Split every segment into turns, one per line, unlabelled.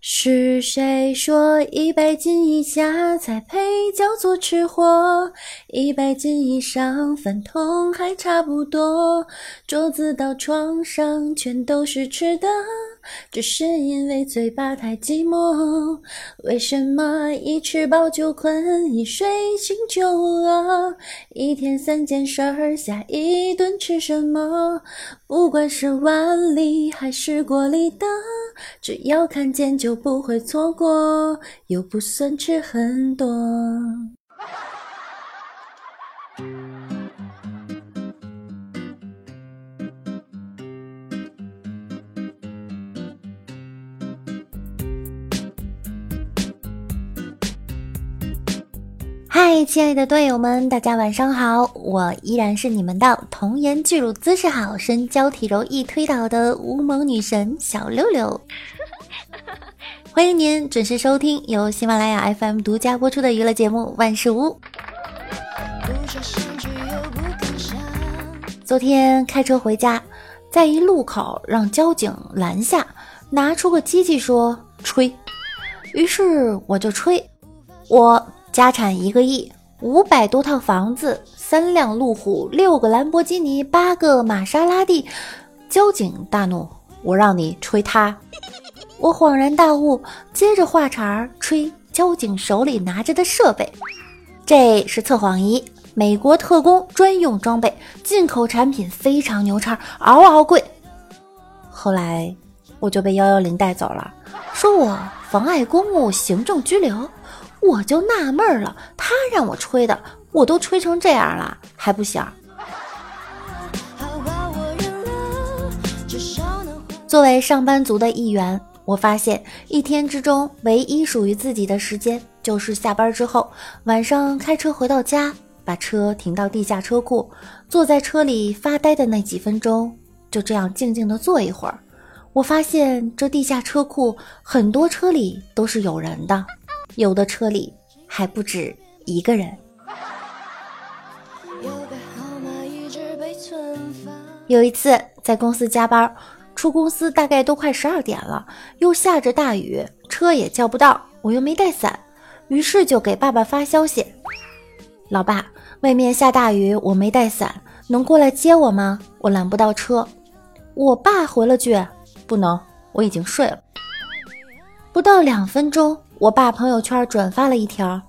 是谁说一百斤以下才配叫做吃货？一百斤以上饭桶还差不多。桌子到床上全都是吃的，只是因为嘴巴太寂寞。为什么一吃饱就困，一睡醒就饿？一天三件事儿，下一顿吃什么？不管是碗里还是锅里的，只要看见就。不会错过，又不算吃很多。嗨，亲爱的队友们，大家晚上好！我依然是你们的童颜巨乳、姿势好、身娇体柔易推倒的无萌女神小六六。欢迎您准时收听由喜马拉雅 FM 独家播出的娱乐节目《万事屋》。昨天开车回家，在一路口让交警拦下，拿出个机器说吹，于是我就吹。我家产一个亿，五百多套房子，三辆路虎，六个兰博基尼，八个玛莎拉蒂。交警大怒，我让你吹他。我恍然大悟，接着话茬儿吹交警手里拿着的设备，这是测谎仪，美国特工专用装备，进口产品非常牛叉，嗷嗷贵。后来我就被幺幺零带走了，说我妨碍公务，行政拘留。我就纳闷了，他让我吹的，我都吹成这样了，还不行？作为上班族的一员。我发现一天之中唯一属于自己的时间，就是下班之后，晚上开车回到家，把车停到地下车库，坐在车里发呆的那几分钟，就这样静静的坐一会儿。我发现这地下车库很多车里都是有人的，有的车里还不止一个人。有一次在公司加班。出公司大概都快十二点了，又下着大雨，车也叫不到，我又没带伞，于是就给爸爸发消息：“老爸，外面下大雨，我没带伞，能过来接我吗？我拦不到车。”我爸回了句：“不能，我已经睡了。”不到两分钟，我爸朋友圈转发了一条：“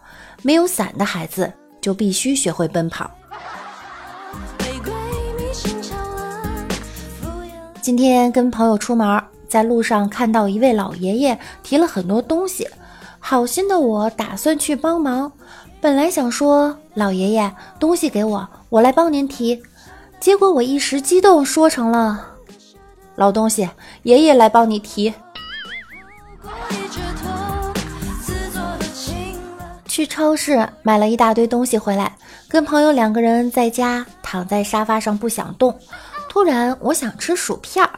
没有伞的孩子就必须学会奔跑。”今天跟朋友出门，在路上看到一位老爷爷提了很多东西，好心的我打算去帮忙。本来想说老爷爷东西给我，我来帮您提，结果我一时激动说成了老东西，爷爷来帮你提。去超市买了一大堆东西回来，跟朋友两个人在家躺在沙发上不想动。突然，我想吃薯片儿，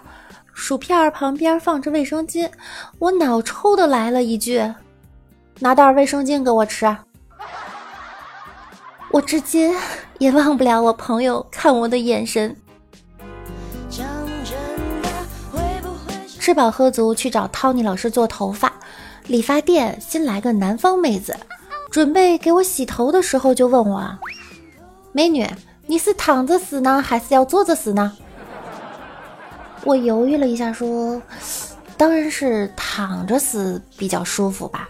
薯片儿旁边放着卫生巾，我脑抽的来了一句：“拿袋卫生巾给我吃。”我至今也忘不了我朋友看我的眼神。吃饱喝足，去找 Tony 老师做头发，理发店新来个南方妹子，准备给我洗头的时候就问我：“美女。”你是躺着死呢，还是要坐着死呢？我犹豫了一下，说：“当然是躺着死比较舒服吧。”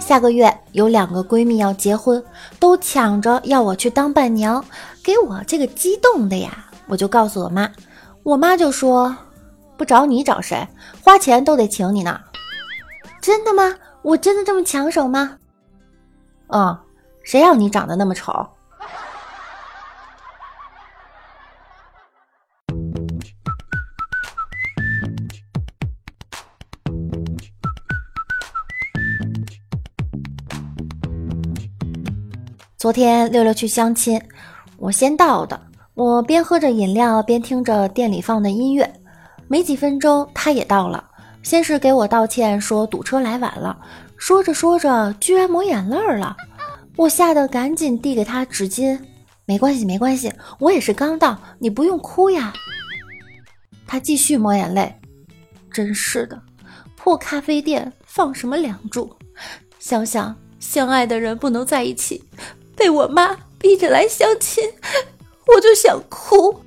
下个月有两个闺蜜要结婚，都抢着要我去当伴娘，给我这个激动的呀！我就告诉我妈，我妈就说：“不找你找谁？花钱都得请你呢。”真的吗？我真的这么抢手吗？嗯，谁让你长得那么丑？昨天六六去相亲，我先到的。我边喝着饮料边听着店里放的音乐，没几分钟他也到了。先是给我道歉，说堵车来晚了。说着说着，居然抹眼泪了，我吓得赶紧递给他纸巾。没关系，没关系，我也是刚到，你不用哭呀。他继续抹眼泪。真是的，破咖啡店放什么梁祝？想想相爱的人不能在一起，被我妈逼着来相亲，我就想哭。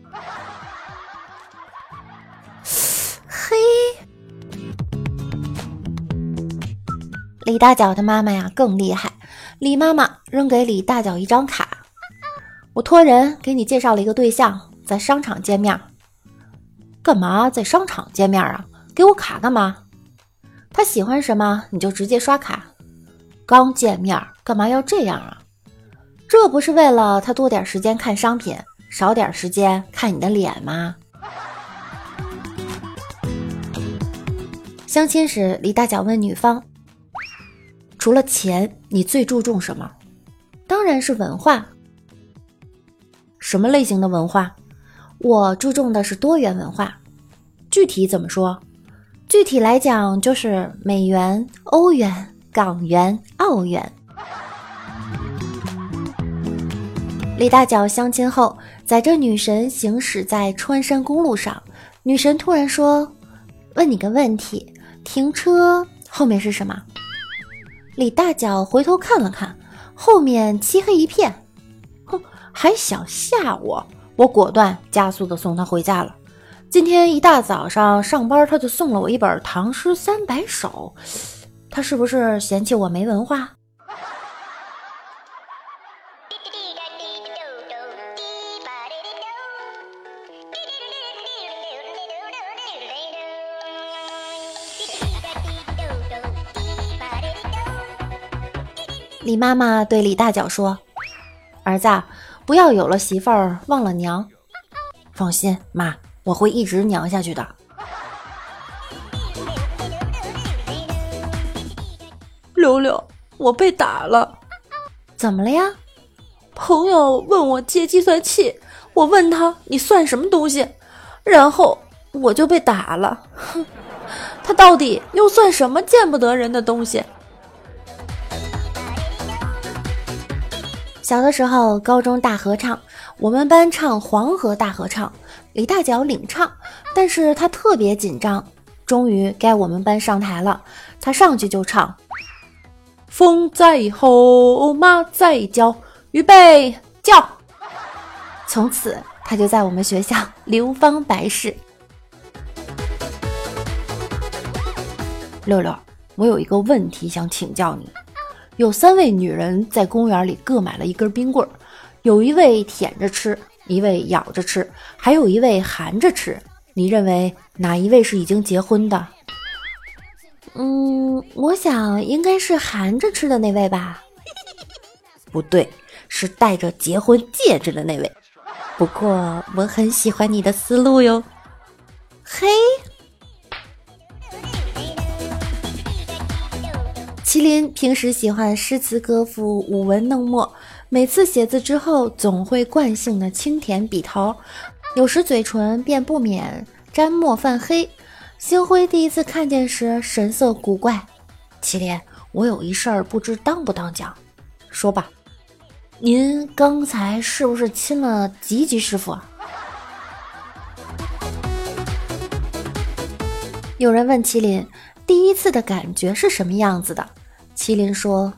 李大脚的妈妈呀更厉害。李妈妈扔给李大脚一张卡，我托人给你介绍了一个对象，在商场见面。干嘛在商场见面啊？给我卡干嘛？他喜欢什么你就直接刷卡。刚见面干嘛要这样啊？这不是为了他多点时间看商品，少点时间看你的脸吗？相亲时，李大脚问女方。除了钱，你最注重什么？当然是文化。什么类型的文化？我注重的是多元文化。具体怎么说？具体来讲就是美元、欧元、港元、澳元。李大脚相亲后，载着女神行驶在川山公路上，女神突然说：“问你个问题，停车后面是什么？”李大脚回头看了看，后面漆黑一片。哼，还想吓我？我果断加速的送他回家了。今天一大早上上班，他就送了我一本《唐诗三百首》。他是不是嫌弃我没文化？李妈妈对李大脚说：“儿子，不要有了媳妇儿忘了娘。放心，妈，我会一直娘下去的。”
六六，我被打了，
怎么了呀？
朋友问我借计算器，我问他你算什么东西，然后我就被打了。哼，他到底又算什么见不得人的东西？
小的时候，高中大合唱，我们班唱《黄河大合唱》，李大脚领唱，但是他特别紧张。终于该我们班上台了，他上去就唱：“
风在吼，马在叫，预备叫。”
从此，他就在我们学校流芳百世。
六六，我有一个问题想请教你。有三位女人在公园里各买了一根冰棍儿，有一位舔着吃，一位咬着吃，还有一位含着吃。你认为哪一位是已经结婚的？
嗯，我想应该是含着吃的那位吧。
不对，是戴着结婚戒指的那位。
不过我很喜欢你的思路哟。嘿。麒麟平时喜欢诗词歌赋、舞文弄墨，每次写字之后总会惯性的轻舔笔头，有时嘴唇便不免沾墨泛黑。星辉第一次看见时神色古怪。麒麟，我有一事儿不知当不当讲，
说吧。
您刚才是不是亲了吉吉师傅？有人问麒麟，第一次的感觉是什么样子的？麒麟说：“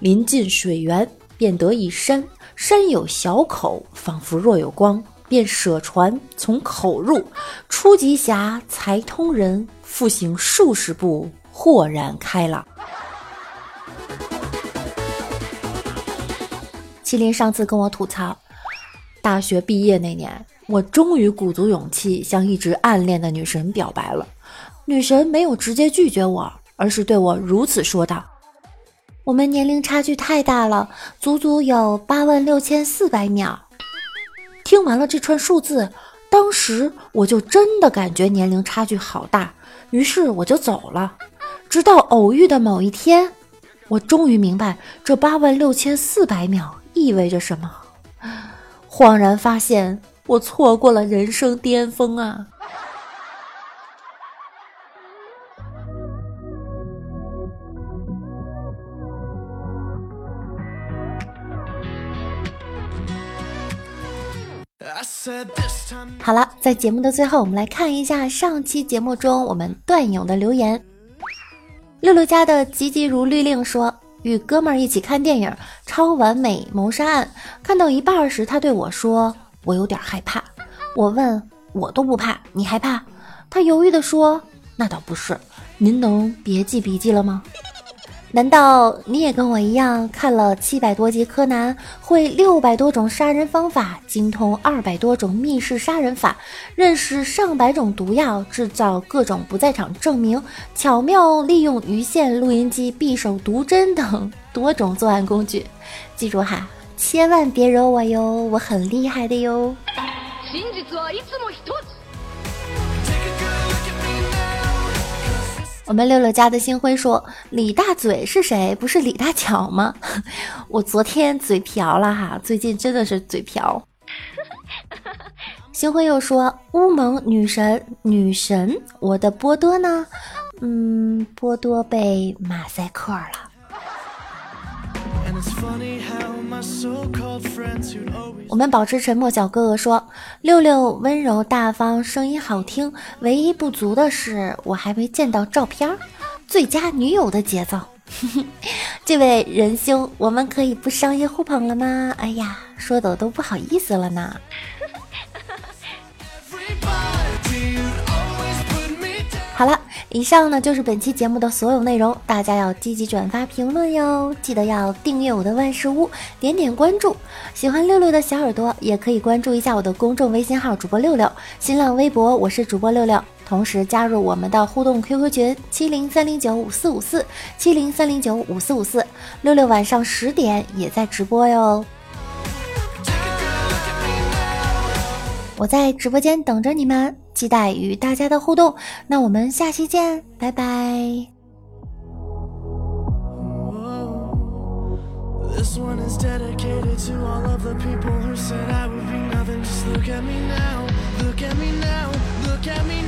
临近水源，便得一山，山有小口，仿佛若有光，便舍船从口入。初极狭，才通人，复行数十步，豁然开朗。”
麒麟上次跟我吐槽，大学毕业那年，我终于鼓足勇气向一直暗恋的女神表白了，女神没有直接拒绝我。而是对我如此说道：“我们年龄差距太大了，足足有八万六千四百秒。”听完了这串数字，当时我就真的感觉年龄差距好大，于是我就走了。直到偶遇的某一天，我终于明白这八万六千四百秒意味着什么，恍然发现我错过了人生巅峰啊！好了，在节目的最后，我们来看一下上期节目中我们段友的留言。六六家的急急如律令说，与哥们儿一起看电影《超完美谋杀案》，看到一半时，他对我说：“我有点害怕。”我问：“我都不怕，你害怕？”他犹豫地说：“那倒不是，您能别记笔记了吗？”难道你也跟我一样看了七百多集柯南，会六百多种杀人方法，精通二百多种密室杀人法，认识上百种毒药，制造各种不在场证明，巧妙利用鱼线、录音机、匕首、毒针等多种作案工具？记住哈，千万别惹我哟，我很厉害的哟。我们六六家的星辉说：“李大嘴是谁？不是李大脚吗？” 我昨天嘴瓢了哈，最近真的是嘴瓢。星辉又说：“乌蒙女神，女神，我的波多呢？嗯，波多被马赛克了。”我们保持沉默。小哥哥说：“六六温柔大方，声音好听。唯一不足的是，我还没见到照片。最佳女友的节奏。这位仁兄，我们可以不商业互捧了吗？哎呀，说的我都不好意思了呢。”以上呢就是本期节目的所有内容，大家要积极转发评论哟，记得要订阅我的万事屋，点点关注。喜欢六六的小耳朵也可以关注一下我的公众微信号主播六六，新浪微博我是主播六六，同时加入我们的互动 QQ 群七零三零九五四五四七零三零九五四五四，六六晚上十点也在直播哟。我在直播间等着你们，期待与大家的互动。那我们下期见，拜拜。This one is dedicated to all of the people who said I would be nothing. Just look at me now. Look at me now. Look at me.